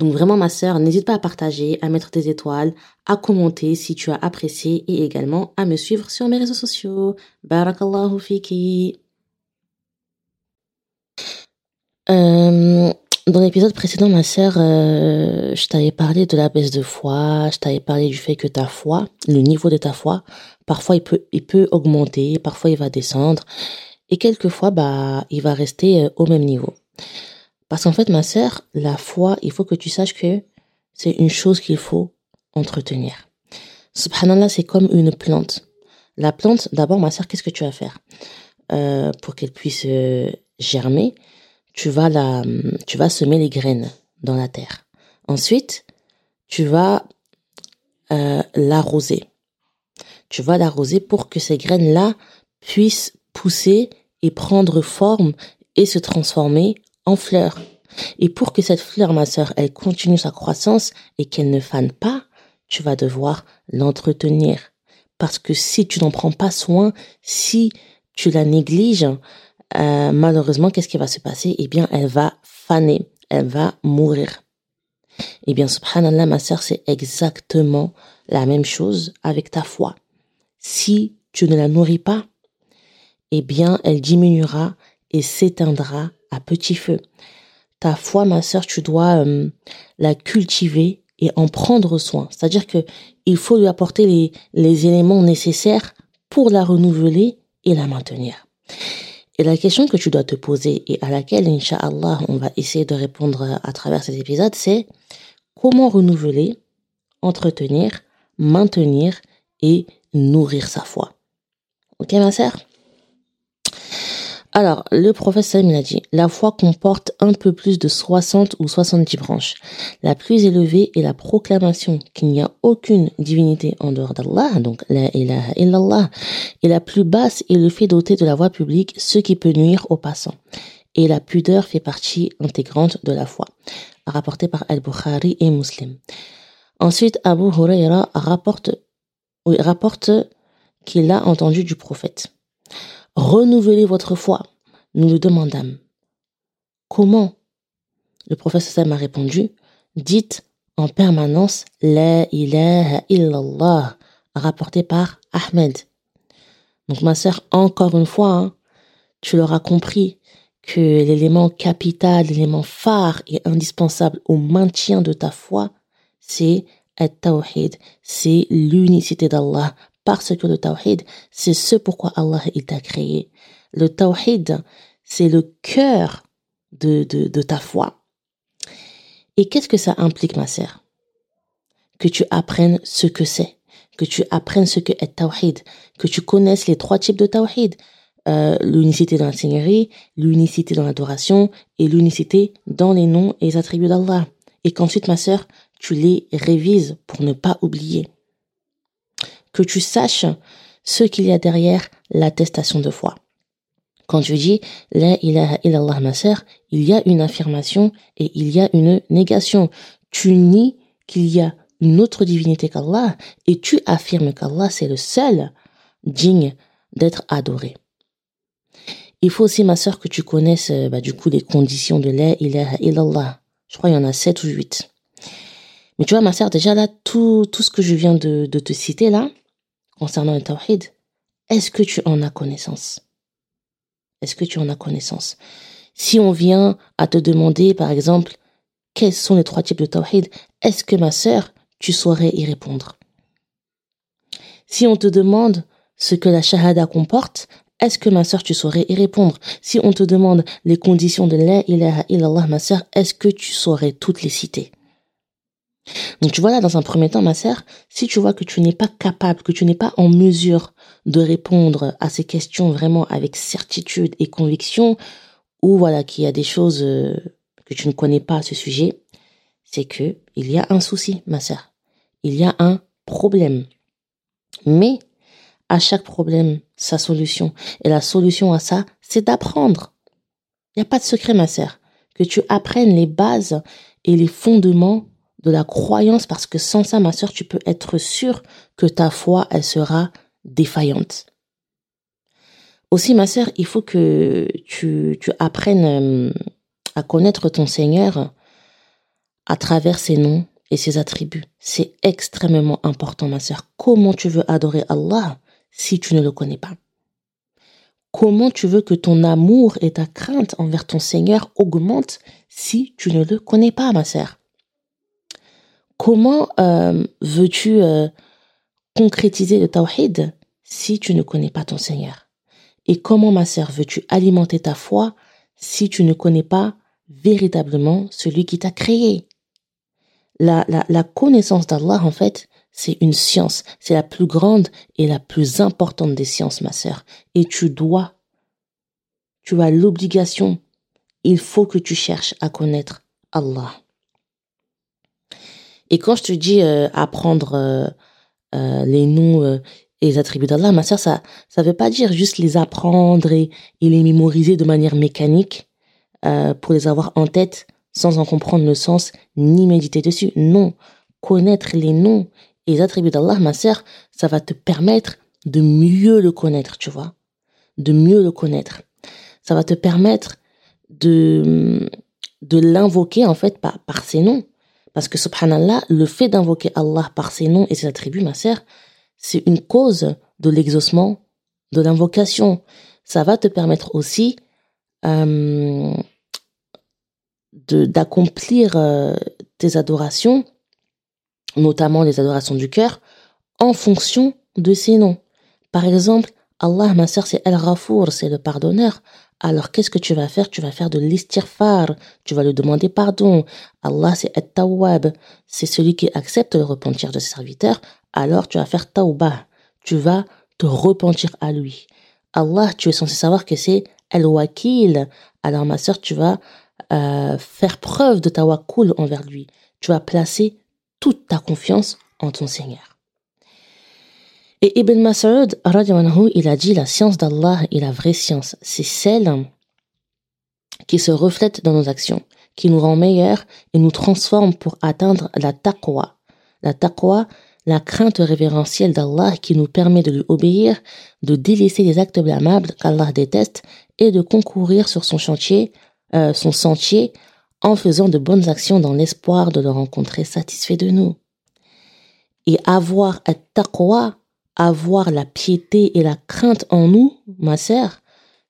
Donc vraiment ma sœur, n'hésite pas à partager, à mettre des étoiles, à commenter si tu as apprécié et également à me suivre sur mes réseaux sociaux. Barakallahu fiki. Euh, dans l'épisode précédent, ma sœur, euh, je t'avais parlé de la baisse de foi, je t'avais parlé du fait que ta foi, le niveau de ta foi, parfois il peut, il peut augmenter, parfois il va descendre, et quelquefois, bah, il va rester euh, au même niveau. Parce qu'en fait, ma sœur, la foi, il faut que tu saches que c'est une chose qu'il faut entretenir. Subhanallah, c'est comme une plante. La plante, d'abord, ma sœur, qu'est-ce que tu vas faire? Euh, pour qu'elle puisse euh, germer Tu vas la, tu vas semer les graines dans la terre. Ensuite, tu vas euh, l'arroser. Tu vas l'arroser pour que ces graines-là puissent pousser et prendre forme et se transformer en fleur. Et pour que cette fleur, ma sœur, elle continue sa croissance et qu'elle ne fane pas, tu vas devoir l'entretenir. Parce que si tu n'en prends pas soin, si tu la négliges, euh, malheureusement, qu'est-ce qui va se passer? Eh bien, elle va faner, elle va mourir. Eh bien, subhanallah, ma sœur, c'est exactement la même chose avec ta foi. Si tu ne la nourris pas, eh bien, elle diminuera et s'éteindra à petit feu. Ta foi, ma sœur, tu dois euh, la cultiver et en prendre soin. C'est-à-dire que il faut lui apporter les, éléments nécessaires pour la renouveler et la maintenir. Et la question que tu dois te poser et à laquelle, Inch'Allah, on va essayer de répondre à travers cet épisode, c'est comment renouveler, entretenir, maintenir et nourrir sa foi. Ok, ma sœur? Alors, le professeur il a dit, la foi comporte un peu plus de 60 ou 70 branches. La plus élevée est la proclamation qu'il n'y a aucune divinité en dehors d'Allah, donc la ilaha illallah. Et la plus basse est le fait d'ôter de la voie publique ce qui peut nuire aux passants. Et la pudeur fait partie intégrante de la foi. Rapporté par Al-Bukhari et Muslim. Ensuite, Abu Huraira rapporte, rapporte qu'il a entendu du prophète renouvelez votre foi. Nous le demandâmes. Comment? Le professeur m'a répondu, dites en permanence La ilaha illallah, rapporté par Ahmed. Donc ma sœur, encore une fois, hein, tu l'auras compris que l'élément capital, l'élément phare et indispensable au maintien de ta foi, c'est at-tawhid, c'est l'unicité d'Allah parce que le tawhid, c'est ce pourquoi Allah t'a créé. Le tawhid, c'est le cœur de, de, de ta foi. Et qu'est-ce que ça implique, ma sœur? Que tu apprennes ce que c'est, que tu apprennes ce que est tawhid, que tu connaisses les trois types de tawhid. Euh, l'unicité dans la seigneurie, l'unicité dans l'adoration et l'unicité dans les noms et les attributs d'Allah. Et qu'ensuite, ma sœur, tu les révises pour ne pas oublier que tu saches ce qu'il y a derrière l'attestation de foi. Quand tu dis La ilaha illallah ma sœur, il y a une affirmation et il y a une négation. Tu nies qu'il y a une autre divinité qu'Allah et tu affirmes qu'Allah c'est le seul digne d'être adoré. Il faut aussi, ma sœur, que tu connaisses euh, bah, du coup les conditions de la ilaha illallah. Je crois qu'il y en a sept ou huit. Mais tu vois, ma sœur, déjà là, tout, tout ce que je viens de te citer là, concernant le tawhid, est-ce que tu en as connaissance? Est-ce que tu en as connaissance? Si on vient à te demander, par exemple, quels sont les trois types de tawhid, est-ce que ma sœur, tu saurais y répondre? Si on te demande ce que la shahada comporte, est-ce que ma sœur, tu saurais y répondre? Si on te demande les conditions de la ilaha illallah, ma sœur, est-ce que tu saurais toutes les citer? Donc tu vois là, dans un premier temps, ma sœur, si tu vois que tu n'es pas capable, que tu n'es pas en mesure de répondre à ces questions vraiment avec certitude et conviction, ou voilà qu'il y a des choses euh, que tu ne connais pas à ce sujet, c'est que il y a un souci, ma sœur. Il y a un problème. Mais à chaque problème, sa solution. Et la solution à ça, c'est d'apprendre. Il n'y a pas de secret, ma sœur. Que tu apprennes les bases et les fondements de la croyance parce que sans ça, ma sœur, tu peux être sûre que ta foi, elle sera défaillante. Aussi, ma sœur, il faut que tu, apprennes euh, à connaître ton Seigneur à travers ses noms et ses attributs. C'est extrêmement important, ma sœur. Comment tu veux adorer Allah si tu ne le connais pas? Comment tu veux que ton amour et ta crainte envers ton Seigneur augmentent si tu ne le connais pas, ma sœur? Comment euh, veux-tu euh, concrétiser le tawhid si tu ne connais pas ton Seigneur? Et comment, ma sœur, veux-tu alimenter ta foi si tu ne connais pas véritablement celui qui t'a créé? La, la, la connaissance d'Allah, en fait, c'est une science. C'est la plus grande et la plus importante des sciences, ma sœur. Et tu dois, tu as l'obligation, il faut que tu cherches à connaître Allah. Et quand je te dis euh, apprendre euh, euh, les noms et les attributs d'Allah, ma sœur, ça ça veut pas dire juste les apprendre et, et les mémoriser de manière mécanique pour les avoir en tête sans en comprendre le sens ni méditer dessus. Non, connaître les noms et les attributs d'Allah, ma sœur, ça va te permettre de mieux le connaître, tu vois, de mieux le connaître. Ça va te permettre de de l'invoquer en fait par, par ses noms. Parce que subhanallah, le fait d'invoquer Allah par ses noms et ses attributs, ma sœur, c'est une cause de l'exaucement, de l'invocation. Ça va te permettre aussi euh, d'accomplir euh, tes adorations, notamment les adorations du cœur, en fonction de ces noms. Par exemple, Allah, ma sœur, c'est Al-Ghafour, c'est le pardonneur. Alors, qu'est-ce que tu vas faire? Tu vas faire de l'istirfar. Tu vas lui demander pardon. Allah, c'est At-Tawwab. C'est celui qui accepte le repentir de ses serviteurs. Alors, tu vas faire Tawbah. Tu vas te repentir à lui. Allah, tu es censé savoir que c'est Al-Wakil. Alors, ma sœur, tu vas euh, faire preuve de tawakkul envers lui. Tu vas placer toute ta confiance en ton Seigneur. Et Ibn Mas'ud, il a dit la science d'Allah est la vraie science. C'est celle qui se reflète dans nos actions, qui nous rend meilleurs et nous transforme pour atteindre la taqwa. La taqwa, la crainte révérentielle d'Allah qui nous permet de lui obéir, de délaisser les actes blâmables qu'Allah déteste et de concourir sur son chantier euh, son sentier en faisant de bonnes actions dans l'espoir de le rencontrer satisfait de nous. Et avoir un taqwa, avoir la piété et la crainte en nous, ma sœur,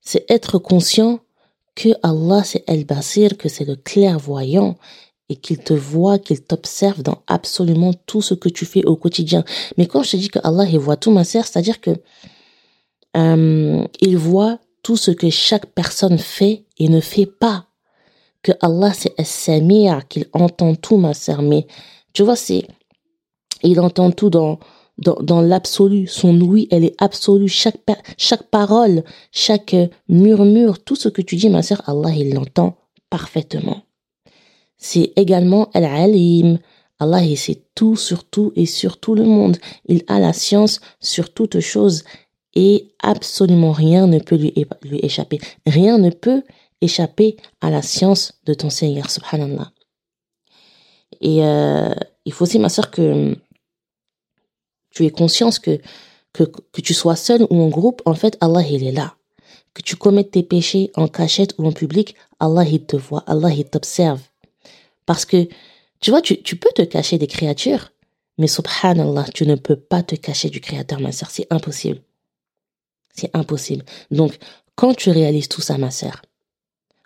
c'est être conscient que Allah c'est El-Basir, que c'est le clairvoyant et qu'il te voit, qu'il t'observe dans absolument tout ce que tu fais au quotidien. Mais quand je te dis que Allah il voit tout, ma sœur, c'est-à-dire que euh, il voit tout ce que chaque personne fait et ne fait pas. Que Allah c'est As-Samir, qu'il entend tout, ma sœur. Mais tu vois, c'est, il entend tout dans, dans, dans l'absolu. Son oui, elle est absolue. Chaque, chaque parole, chaque murmure, tout ce que tu dis, ma sœur, Allah, il l'entend parfaitement. C'est également Al-Alim. Allah, il sait tout sur tout et sur tout le monde. Il a la science sur toute chose et absolument rien ne peut lui, lui échapper. Rien ne peut échapper à la science de ton Seigneur, subhanallah. Et euh, il faut aussi, ma soeur, que tu aies conscience que, que, que tu sois seul ou en groupe, en fait, Allah, il est là. Que tu commettes tes péchés en cachette ou en public, Allah, il te voit, Allah, il t'observe. Parce que, tu vois, tu, tu peux te cacher des créatures, mais subhanallah, tu ne peux pas te cacher du Créateur, ma soeur, c'est impossible. C'est impossible. Donc, quand tu réalises tout ça, ma sœur,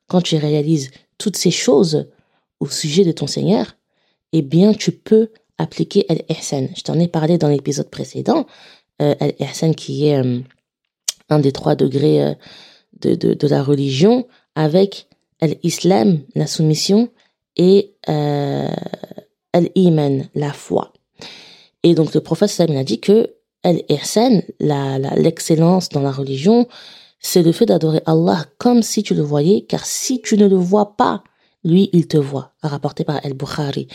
quand tu réalises toutes ces choses au sujet de ton Seigneur, eh bien, tu peux appliquer Al-Ihsan. Je t'en ai parlé dans l'épisode précédent. Euh, Al-Ihsan qui est euh, un des trois degrés euh, de, de, la religion avec l'islam, la soumission, et euh, Al-Iman, la foi. Et donc, le prophète sallam a dit que Al-Ihsan, l'excellence dans la religion, c'est le fait d'adorer Allah comme si tu le voyais, car si tu ne le vois pas, lui, il te voit, rapporté par Al-Bukhari.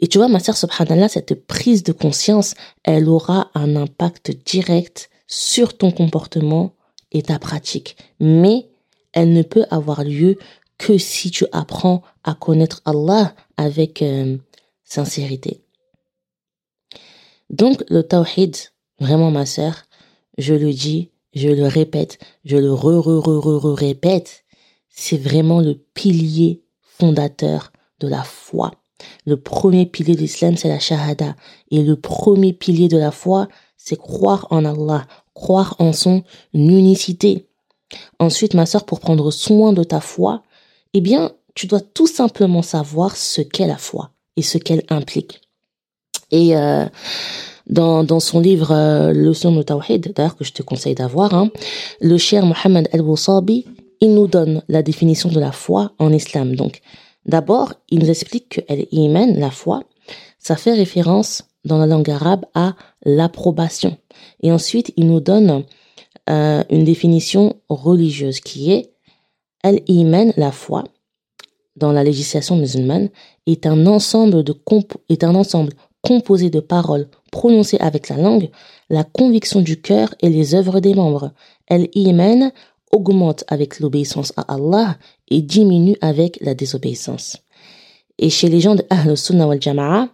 Et tu vois, ma sœur, subhanallah, cette prise de conscience, elle aura un impact direct sur ton comportement et ta pratique. Mais elle ne peut avoir lieu que si tu apprends à connaître Allah avec euh, sincérité. Donc, le tawhid, vraiment, ma sœur, je le dis, je le répète, je le re-re-re-re-répète, c'est vraiment le pilier fondateur de la foi. Le premier pilier de l'islam, c'est la shahada. Et le premier pilier de la foi, c'est croire en Allah, croire en son unicité. Ensuite, ma sœur, pour prendre soin de ta foi, eh bien, tu dois tout simplement savoir ce qu'est la foi et ce qu'elle implique. Et euh, dans, dans son livre euh, Leçon de Tawhid, d'ailleurs que je te conseille d'avoir, hein, le cher Mohammed al-Wasabi, il nous donne la définition de la foi en islam. Donc, D'abord, il nous explique que iman, la foi, ça fait référence dans la langue arabe à l'approbation. Et ensuite, il nous donne euh, une définition religieuse qui est Al-Iman, la foi, dans la législation musulmane, est un ensemble de est un ensemble composé de paroles prononcées avec la langue, la conviction du cœur et les œuvres des membres. Al-Iman augmente avec l'obéissance à Allah et diminue avec la désobéissance. Et chez les gens de Ahl Sunnah wal Jama'a,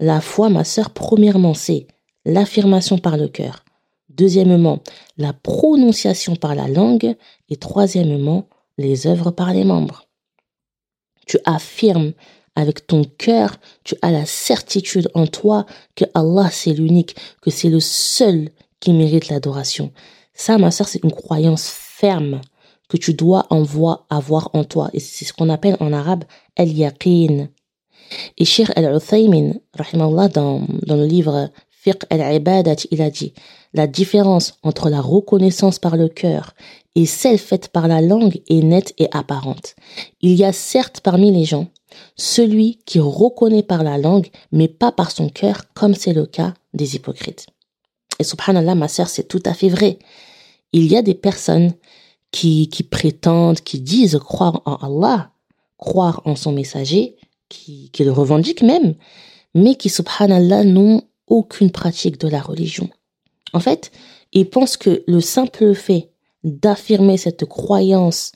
la foi, ma sœur, premièrement, c'est l'affirmation par le cœur. Deuxièmement, la prononciation par la langue. Et troisièmement, les œuvres par les membres. Tu affirmes avec ton cœur, tu as la certitude en toi que Allah c'est l'unique, que c'est le seul qui mérite l'adoration. Ça, ma sœur, c'est une croyance que tu dois avoir en toi. Et c'est ce qu'on appelle en arabe al-yaqin. Et Shir al-Uthaymin, dans, dans le livre Fiqh al-Ibadat, il a dit, la différence entre la reconnaissance par le cœur et celle faite par la langue est nette et apparente. Il y a certes parmi les gens celui qui reconnaît par la langue, mais pas par son cœur, comme c'est le cas des hypocrites. Et subhanallah, ma sœur, c'est tout à fait vrai. Il y a des personnes qui, qui prétendent, qui disent croire en Allah, croire en son messager, qui, qui le revendiquent même, mais qui, subhanallah, n'ont aucune pratique de la religion. En fait, ils pensent que le simple fait d'affirmer cette croyance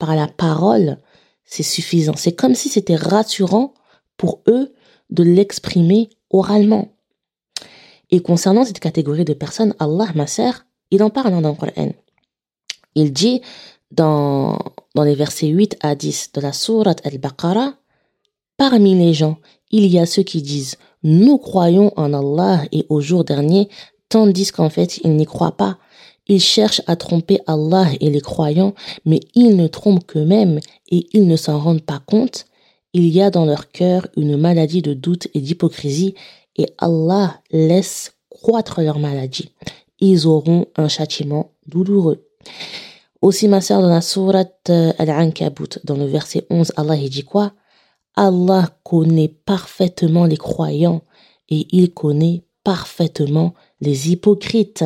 par la parole, c'est suffisant. C'est comme si c'était rassurant pour eux de l'exprimer oralement. Et concernant cette catégorie de personnes, Allah, ma sœur, il en parle dans le Coran. Il dit dans, dans les versets 8 à 10 de la sourate Al-Baqarah, Parmi les gens, il y a ceux qui disent Nous croyons en Allah et au jour dernier, tandis qu'en fait, ils n'y croient pas. Ils cherchent à tromper Allah et les croyants, mais ils ne trompent qu'eux-mêmes et ils ne s'en rendent pas compte. Il y a dans leur cœur une maladie de doute et d'hypocrisie et Allah laisse croître leur maladie. Ils auront un châtiment douloureux. Aussi, ma sœur, dans la sourate euh, Al-Ankabut, dans le verset 11, Allah dit quoi? Allah connaît parfaitement les croyants et il connaît parfaitement les hypocrites.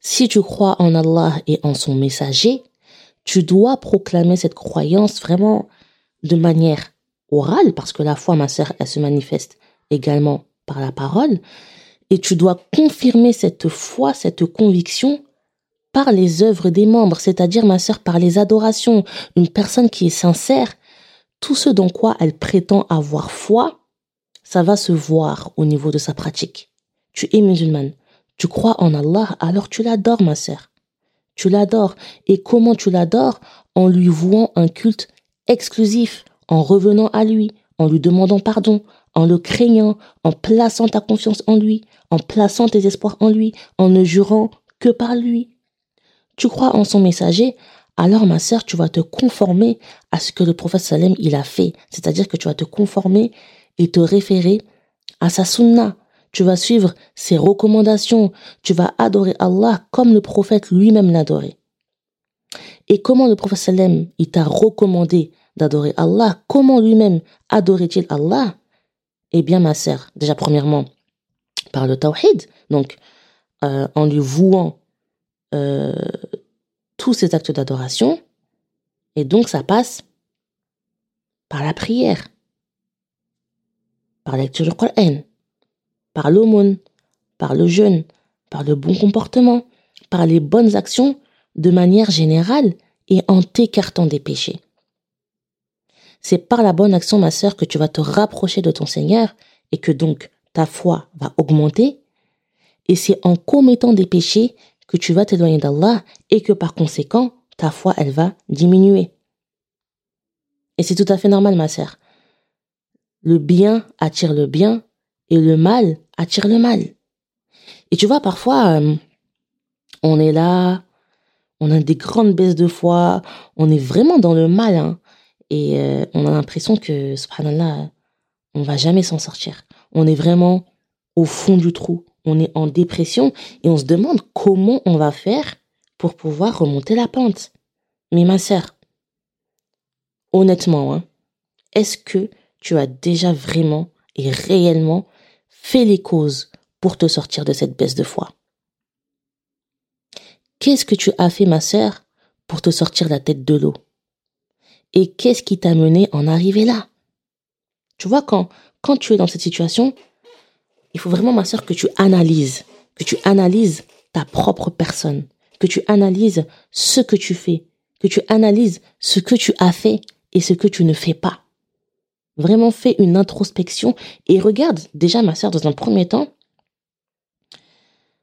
Si tu crois en Allah et en son messager, tu dois proclamer cette croyance vraiment de manière orale, parce que la foi, ma sœur, elle se manifeste également par la parole, et tu dois confirmer cette foi, cette conviction par les œuvres des membres, c'est-à-dire, ma sœur, par les adorations. Une personne qui est sincère, tout ce dans quoi elle prétend avoir foi, ça va se voir au niveau de sa pratique. Tu es musulmane, tu crois en Allah, alors tu l'adores, ma sœur. Tu l'adores. Et comment tu l'adores? En lui vouant un culte exclusif, en revenant à lui, en lui demandant pardon, en le craignant, en plaçant ta confiance en lui, en plaçant tes espoirs en lui, en ne jurant que par lui tu crois en son messager, alors ma sœur, tu vas te conformer à ce que le prophète Salem il a fait. C'est-à-dire que tu vas te conformer et te référer à sa sunna. Tu vas suivre ses recommandations. Tu vas adorer Allah comme le prophète lui-même l'adorait. Et comment le prophète Salem il t'a recommandé d'adorer Allah? Comment lui-même adorait-il Allah? Eh bien, ma sœur, déjà premièrement, par le tawhid, donc euh, en lui vouant euh, tous ces actes d'adoration. Et donc, ça passe Par la prière, par la du Coran, par l'aumône, par le jeûne, par le bon comportement, par les bonnes actions de manière générale et en t'écartant des péchés. C'est par la bonne action, ma sœur, que tu vas te rapprocher de ton Seigneur et que donc ta foi va augmenter. Et c'est en commettant des péchés que tu vas t'éloigner d'Allah et que par conséquent, ta foi, elle va diminuer. Et c'est tout à fait normal, ma sœur. Le bien attire le bien et le mal attire le mal. Et tu vois, parfois, euh, on est là, on a des grandes baisses de foi, on est vraiment dans le mal, hein, et euh, on a l'impression que, subhanallah, on va jamais s'en sortir. On est vraiment au fond du trou, on est en dépression, et on se demande comment on va faire pour pouvoir remonter la pente. Mais ma sœur, honnêtement, hein, est-ce que tu as déjà vraiment et réellement fait les causes pour te sortir de cette baisse de foi? Qu'est-ce que tu as fait, ma sœur, pour te sortir la tête de l'eau? Et qu'est-ce qui t'a mené en arriver là? Tu vois, quand, quand tu es dans cette situation, il faut vraiment, ma sœur, que tu analyses, que tu analyses ta propre personne, que tu analyses ce que tu fais, que tu analyses ce que tu as fait et ce que tu ne fais pas. Vraiment fais une introspection et regarde déjà ma sœur dans un premier temps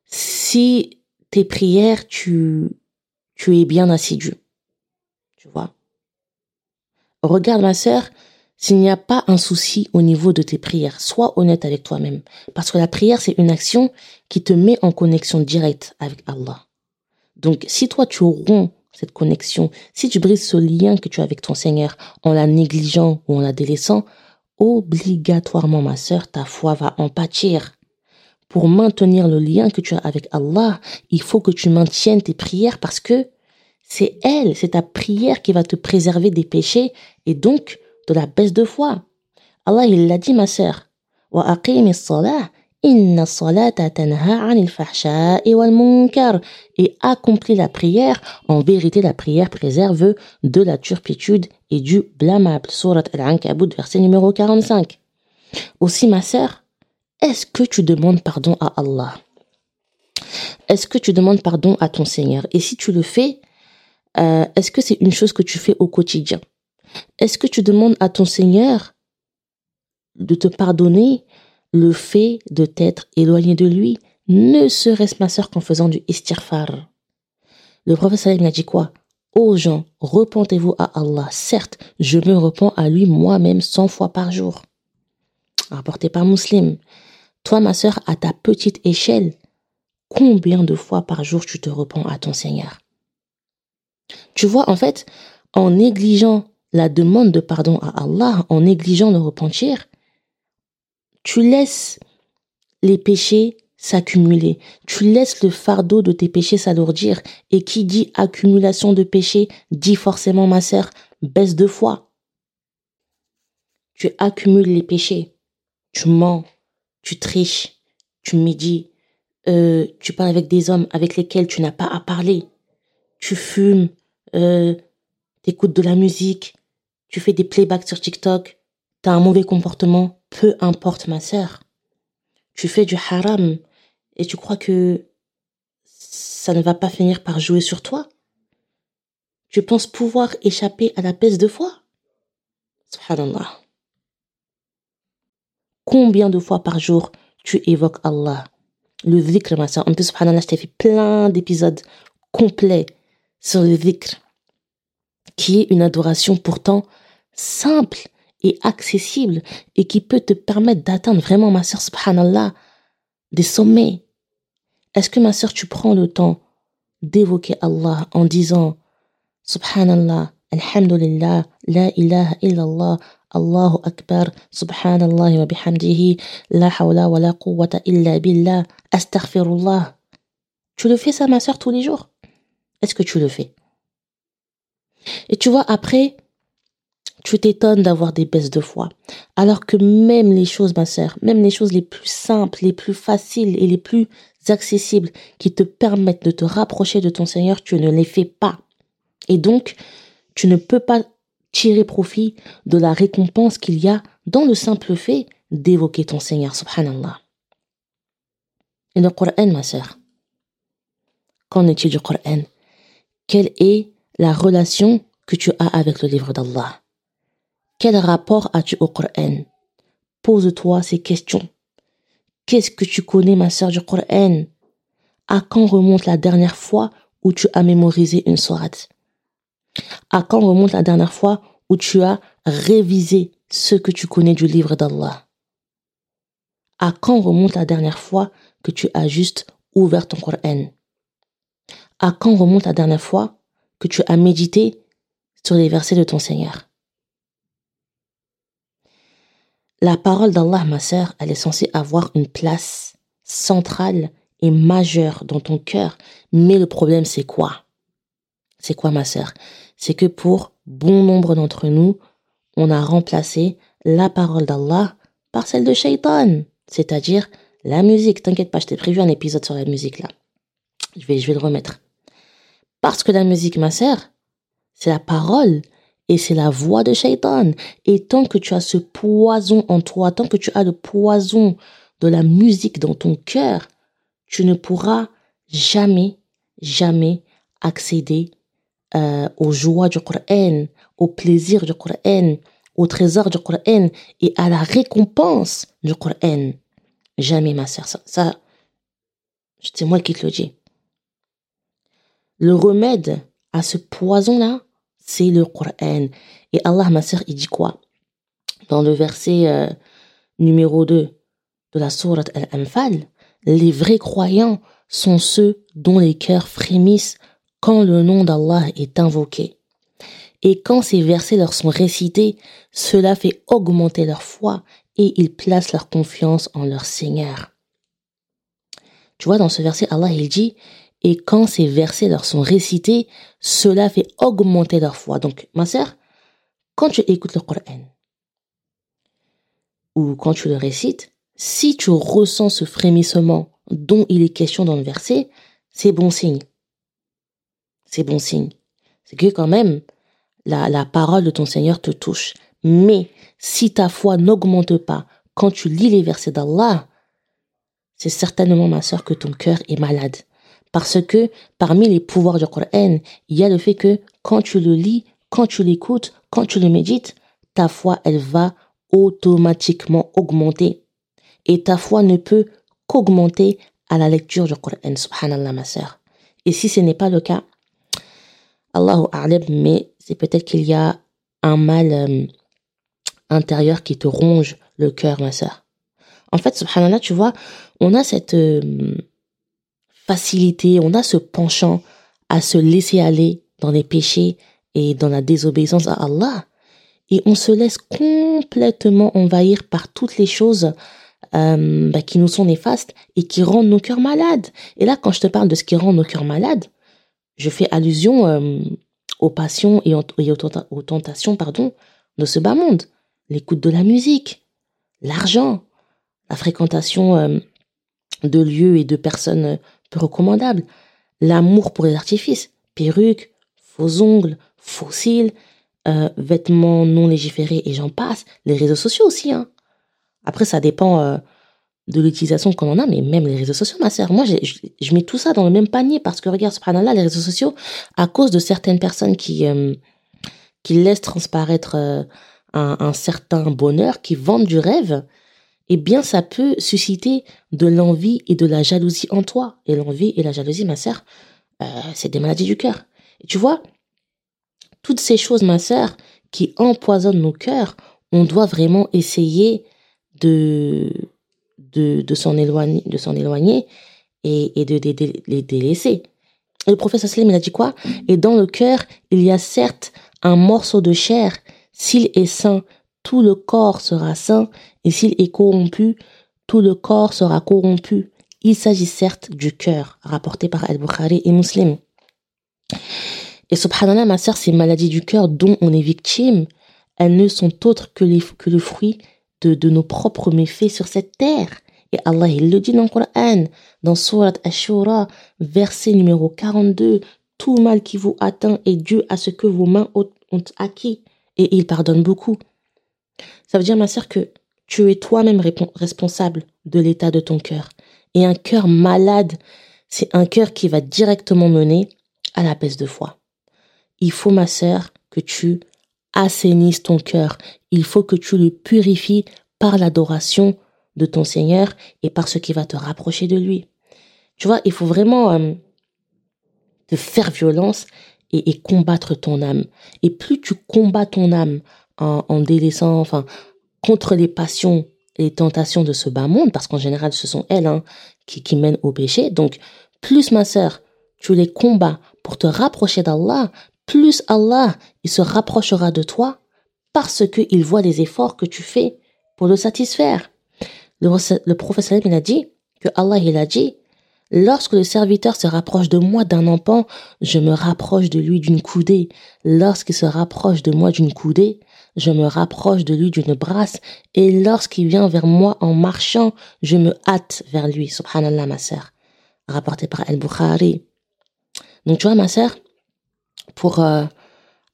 si tes prières tu tu es bien assidu. Tu vois? Regarde ma sœur s'il n'y a pas un souci au niveau de tes prières, sois honnête avec toi-même parce que la prière c'est une action qui te met en connexion directe avec Allah. Donc si toi tu romps cette connexion, si tu brises ce lien que tu as avec ton Seigneur en la négligeant ou en la délaissant, obligatoirement, ma sœur, ta foi va en pâtir. Pour maintenir le lien que tu as avec Allah, il faut que tu maintiennes tes prières parce que c'est elle, c'est ta prière qui va te préserver des péchés et donc de la baisse de foi. Allah, il l'a dit, ma sœur. Et accomplis la prière. En vérité, la prière préserve de la turpitude et du blâmable. Surat Al-Ankabut, verset numéro 45. Aussi, ma sœur, est-ce que tu demandes pardon à Allah? Est-ce que tu demandes pardon à ton Seigneur? Et si tu le fais, euh, est-ce que c'est une chose que tu fais au quotidien? Est-ce que tu demandes à ton Seigneur de te pardonner le fait de t'être éloigné de lui, ne serait-ce ma sœur qu'en faisant du istirfar. Le prophète sallam a dit quoi? Ô gens, repentez-vous à Allah. Certes, je me repens à lui moi-même cent fois par jour. Rapporté par Muslim. Toi, ma sœur, à ta petite échelle, combien de fois par jour tu te repens à ton Seigneur? Tu vois, en fait, en négligeant la demande de pardon à Allah, en négligeant le repentir, tu laisses les péchés s'accumuler. Tu laisses le fardeau de tes péchés s'alourdir. Et qui dit accumulation de péchés dit forcément, ma sœur, baisse de foi. Tu accumules les péchés. Tu mens, tu triches, tu médis, euh, tu parles avec des hommes avec lesquels tu n'as pas à parler. Tu fumes, euh, écoutes de la musique, tu fais des playbacks sur TikTok, t'as un mauvais comportement, peu importe ma sœur. Tu fais du haram et tu crois que ça ne va pas finir par jouer sur toi Tu penses pouvoir échapper à la baisse de foi Subhanallah. Combien de fois par jour tu évoques Allah? Le dhikr, ma sœur. En plus, subhanallah, je t'ai fait plein d'épisodes complets sur le dhikr, qui est une adoration pourtant simple et accessible et qui peut te permettre d'atteindre vraiment, ma sœur, subhanallah, des sommets. Est-ce que, ma sœur, tu prends le temps d'évoquer Allah en disant Subhanallah, Alhamdulillah, La ilaha illallah, Allahu Akbar, Subhanallah wa bihamdihi, La hawla wa la quwwata illa billah, Astaghfirullah. Tu le fais ça, ma sœur, tous les jours? Est-ce que tu le fais? Et tu vois, après, tu t'étonnes d'avoir des baisses de foi. Alors que même les choses, ma sœur, même les choses les plus simples, les plus faciles et les plus accessibles qui te permettent de te rapprocher de ton Seigneur, tu ne les fais pas. Et donc, tu ne peux pas tirer profit de la récompense qu'il y a dans le simple fait d'évoquer ton Seigneur, subhanallah. Et le Coran, ma sœur, qu'en est-il du Coran? Quelle est la relation que tu as avec le livre d'Allah. Quel rapport as-tu au Coran? Pose-toi ces questions. Qu'est-ce que tu connais, ma sœur, du Coran? À quand remonte la dernière fois où tu as mémorisé une sourate À quand remonte la dernière fois où tu as révisé ce que tu connais du livre d'Allah? À quand remonte la dernière fois que tu as juste ouvert ton Coran? À quand remonte la dernière fois que tu as médité sur les versets de ton Seigneur La parole d'Allah, ma sœur, elle est censée avoir une place centrale et majeure dans ton cœur. Mais le problème, c'est quoi? C'est quoi, ma sœur? C'est que pour bon nombre d'entre nous, on a remplacé la parole d'Allah par celle de Shaitan, c'est-à-dire la musique. T'inquiète pas, je t'ai prévu un épisode sur la musique là. Je vais, je vais le remettre. Parce que la musique, ma sœur, c'est la parole et c'est la voix de Shaitan. Et tant que tu as ce poison en toi, tant que tu as le poison de la musique dans ton cœur, tu ne pourras jamais, jamais accéder euh, aux joies du Coran, au plaisir du Coran, au trésor du Coran et à la récompense du Coran. Jamais, ma sœur. Ça, ça c'est moi qui te le dis. Le remède à ce poison-là, c'est le Coran. Et Allah, ma sœur, il dit quoi? Dans le verset euh, numéro 2 de la sourate Al-Anfal, les vrais croyants sont ceux dont les cœurs frémissent quand le nom d'Allah est invoqué. Et quand ces versets leur sont récités, cela fait augmenter leur foi et ils placent leur confiance en leur Seigneur. Tu vois, dans ce verset, Allah, il dit, et quand ces versets leur sont récités, cela fait augmenter leur foi. Donc, ma sœur, quand tu écoutes le Coran, ou quand tu le récites, si tu ressens ce frémissement dont il est question dans le verset, c'est bon signe. C'est bon signe. C'est que quand même, la, la parole de ton Seigneur te touche. Mais si ta foi n'augmente pas quand tu lis les versets d'Allah, c'est certainement, ma sœur, que ton cœur est malade. Parce que parmi les pouvoirs du Coran, il y a le fait que quand tu le lis, quand tu l'écoutes, quand tu le médites, ta foi, elle va automatiquement augmenter. Et ta foi ne peut qu'augmenter à la lecture du Coran. Subhanallah, ma sœur. Et si ce n'est pas le cas, Allahu A'lam, mais c'est peut-être qu'il y a un mal euh, intérieur qui te ronge le cœur, ma sœur. En fait, subhanallah, tu vois, on a cette, euh, on a ce penchant à se laisser aller dans les péchés et dans la désobéissance à Allah. Et on se laisse complètement envahir par toutes les choses euh, bah, qui nous sont néfastes et qui rendent nos cœurs malades. Et là, quand je te parle de ce qui rend nos cœurs malades, je fais allusion euh, aux passions et, aux, tentations pardon, de ce bas monde. L'écoute de la musique, l'argent, la fréquentation euh, de lieux et de personnes peu recommandable. L'amour pour les artifices, perruques, faux ongles, faux cils, euh, vêtements non légiférés et j'en passe. Les réseaux sociaux aussi. Hein. Après, ça dépend euh, de l'utilisation qu'on en a, mais même les réseaux sociaux, ma sœur. Moi, je, mets tout ça dans le même panier parce que regarde, subhanallah, les réseaux sociaux, à cause de certaines personnes qui, euh, qui laissent transparaître un, un certain bonheur, qui vendent du rêve, eh bien, ça peut susciter de l'envie et de la jalousie en toi. Et l'envie et la jalousie, ma sœur, euh, c'est des maladies du cœur. Et tu vois, toutes ces choses, ma sœur, qui empoisonnent nos cœurs, on doit vraiment essayer de, de, de s'en éloigner, de éloigner et, et de, les délaisser. Et le professeur Salim, il a dit quoi? Et dans le cœur, il y a certes un morceau de chair, s'il est sain, tout le corps sera sain, et s'il est corrompu, tout le corps sera corrompu. Il s'agit certes du cœur, rapporté par Al-Bukhari et Muslim. Et subhanallah, ma sœur, ces maladies du cœur dont on est victime, elles ne sont autres que, le fruit de, de nos propres méfaits sur cette terre. Et Allah, il le dit dans le Coran, dans Surat Ashura, verset numéro 42, tout mal qui vous atteint est dû à ce que vos mains ont acquis et il pardonne beaucoup. Ça veut dire, ma sœur, que tu es toi-même responsable de l'état de ton cœur. Et un cœur malade, c'est un cœur qui va directement mener à la baisse de foi. Il faut, ma sœur, que tu assainisses ton cœur. Il faut que tu le purifies par l'adoration de ton Seigneur et par ce qui va te rapprocher de lui. Tu vois, il faut vraiment euh, te faire violence et, combattre ton âme. Et plus tu combats ton âme en, en délaissant, enfin, contre les passions et les tentations de ce bas monde, parce qu'en général, ce sont elles hein, qui, qui mènent au péché. Donc, plus ma sœur, tu les combats pour te rapprocher d'Allah, plus Allah, il se rapprochera de toi parce qu'il voit les efforts que tu fais pour le satisfaire. Le, le prophète il a dit que Allah, il a dit, Lorsque le serviteur se rapproche de moi d'un empan, je me rapproche de lui d'une coudée. Lorsqu'il se rapproche de moi d'une coudée, je me rapproche de lui d'une brasse. Et lorsqu'il vient vers moi en marchant, je me hâte vers lui. Subhanallah, ma sœur. Rapporté par Al-Bukhari. Donc tu vois, ma sœur, pour euh,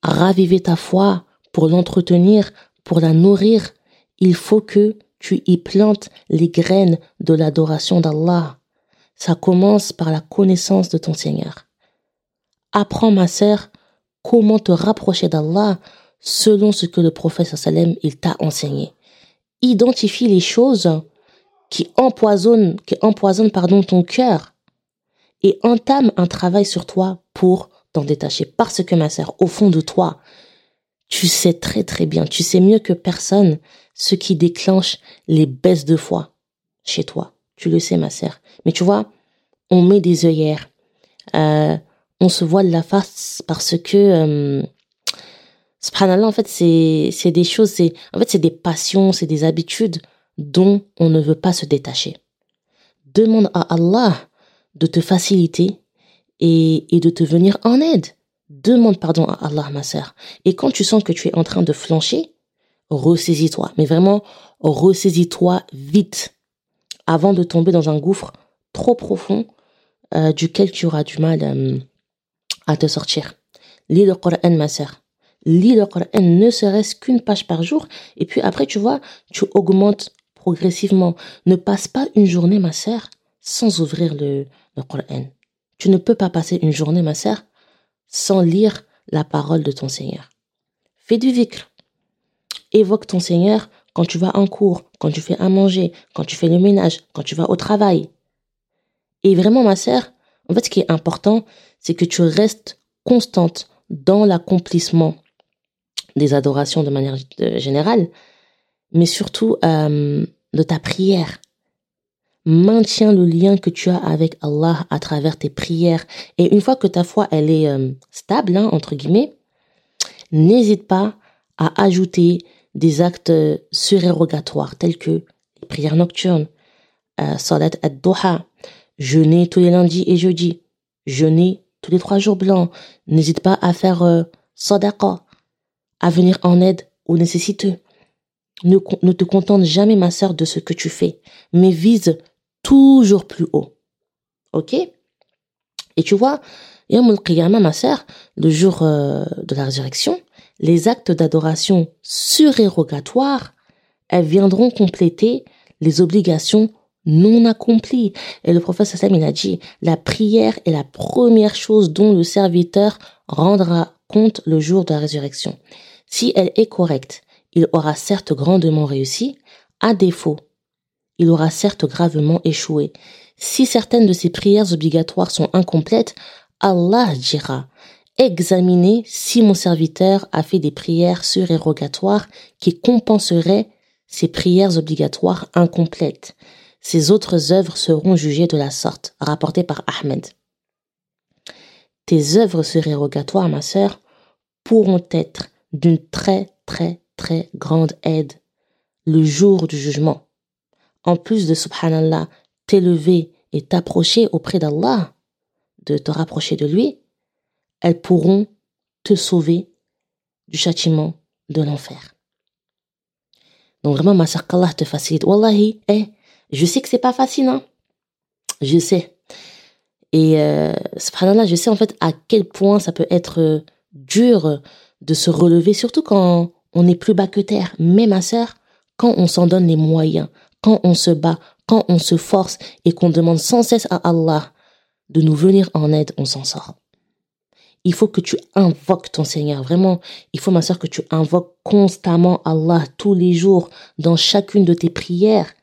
raviver ta foi, pour l'entretenir, pour la nourrir, il faut que tu y plantes les graines de l'adoration d'Allah. Ça commence par la connaissance de ton Seigneur. Apprends, ma sœur, comment te rapprocher d'Allah selon ce que le prophète sallam il t'a enseigné. Identifie les choses qui empoisonnent, qui empoisonnent pardon, ton cœur et entame un travail sur toi pour t'en détacher. Parce que, ma sœur, au fond de toi, tu sais très très bien, tu sais mieux que personne ce qui déclenche les baisses de foi chez toi. Tu le sais, ma sœur. Mais tu vois, on met des œillères. Euh, on se voile la face parce que, euh, subhanallah, en fait, c'est, des choses, c'est, en fait, des passions, c'est des habitudes dont on ne veut pas se détacher. Demande à Allah de te faciliter et, et de te venir en aide. Demande pardon à Allah, ma sœur. Et quand tu sens que tu es en train de flancher, ressaisis-toi. Mais vraiment, ressaisis-toi vite avant de tomber dans un gouffre trop profond euh, duquel tu auras du mal euh, à te sortir. Lis le Coran, ma sœur. Lis le Coran, ne serait-ce qu'une page par jour. Et puis après, tu vois, tu augmentes progressivement. Ne passe pas une journée, ma sœur, sans ouvrir le, le Coran. Tu ne peux pas passer une journée, ma sœur, sans lire la parole de ton Seigneur. Fais du vikr. Évoque ton Seigneur quand tu vas en cours, quand tu fais à manger, quand tu fais le ménage, quand tu vas au travail. Et vraiment, ma sœur, en fait, ce qui est important, c'est que tu restes constante dans l'accomplissement des adorations de manière euh, générale, mais surtout euh, de ta prière. Maintiens le lien que tu as avec Allah à travers tes prières. Et une fois que ta foi, elle est euh, stable, hein, entre guillemets, n'hésite pas à ajouter des actes surérogatoires tels que les prières nocturnes, euh, salat ad-duha, jeûner tous les lundis et jeudis, jeûner tous les trois jours blancs. N'hésite pas à faire euh, sadaqa, à venir en aide aux nécessiteux. Ne, te contente jamais, ma sœur, de ce que tu fais, mais vise toujours plus haut. Ok? Et tu vois, Yom al ma sœur, le jour euh, de la résurrection, les actes d'adoration surérogatoires, elles viendront compléter les obligations non accomplies. Et le prophète Sassam, il a dit, la prière est la première chose dont le serviteur rendra compte le jour de la résurrection. Si elle est correcte, il aura certes grandement réussi, à défaut, il aura certes gravement échoué. Si certaines de ses prières obligatoires sont incomplètes, Allah dira, examiner si mon serviteur a fait des prières surérogatoires qui compenseraient ses prières obligatoires incomplètes. Ses autres œuvres seront jugées de la sorte, rapportées par Ahmed. Tes œuvres surérogatoires, ma sœur, pourront être d'une très très très grande aide le jour du jugement. En plus de subhanallah, t'élever et t'approcher auprès d'Allah, de te rapprocher de lui, elles pourront te sauver du châtiment de l'enfer. Donc vraiment, ma sœur, qu'Allah te facilite. Wallahi, eh, je sais que c'est pas facile, hein. Je sais. Et euh, subhanallah, je sais en fait à quel point ça peut être euh, dur de se relever, surtout quand on n'est plus bas que terre. Mais ma sœur, quand on s'en donne les moyens, quand on se bat, quand on se force et qu'on demande sans cesse à Allah de nous venir en aide, on s'en sort. Il faut que tu invoques ton Seigneur. Vraiment, il faut, ma sœur, que tu invoques constamment Allah tous les jours dans chacune de tes prières.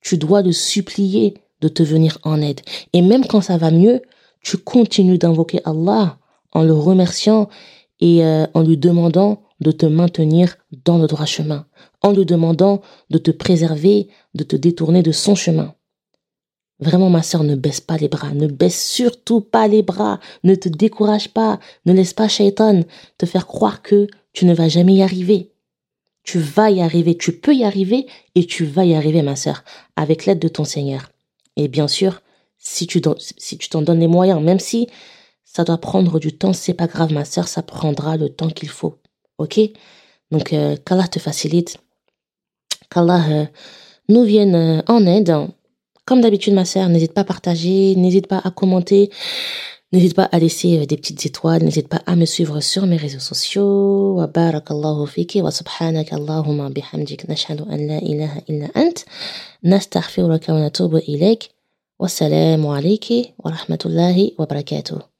Tu dois le supplier de te venir en aide. Et même quand ça va mieux, tu continues d'invoquer Allah en le remerciant et euh, en lui demandant de te maintenir dans le droit chemin, en lui demandant de te préserver, de te détourner de son chemin. Vraiment, ma sœur, ne baisse pas les bras, ne baisse surtout pas les bras, ne te décourage pas, ne laisse pas Shaitan te faire croire que tu ne vas jamais y arriver. Tu vas y arriver, tu peux y arriver et tu vas y arriver, ma sœur, avec l'aide de ton Seigneur. Et bien sûr, si tu si tu t'en donnes les moyens, même si ça doit prendre du temps, c'est pas grave, ma sœur, ça prendra le temps qu'il faut. Ok? Donc, euh, qu'Allah te facilite, qu'Allah euh, nous vienne euh, en aide. Comme d'habitude, ma sœur, n'hésite pas à partager, n'hésite pas à commenter, n'hésite pas à laisser des petites étoiles, n'hésite pas à me suivre sur mes réseaux sociaux. Wa barakallahu wa subhanak bihamdik nashhadu an la ilaha illa ant nastaghfiruka wa natubu ilayk. Wassalamu alayki wa rahmatullahi wa barakatuh.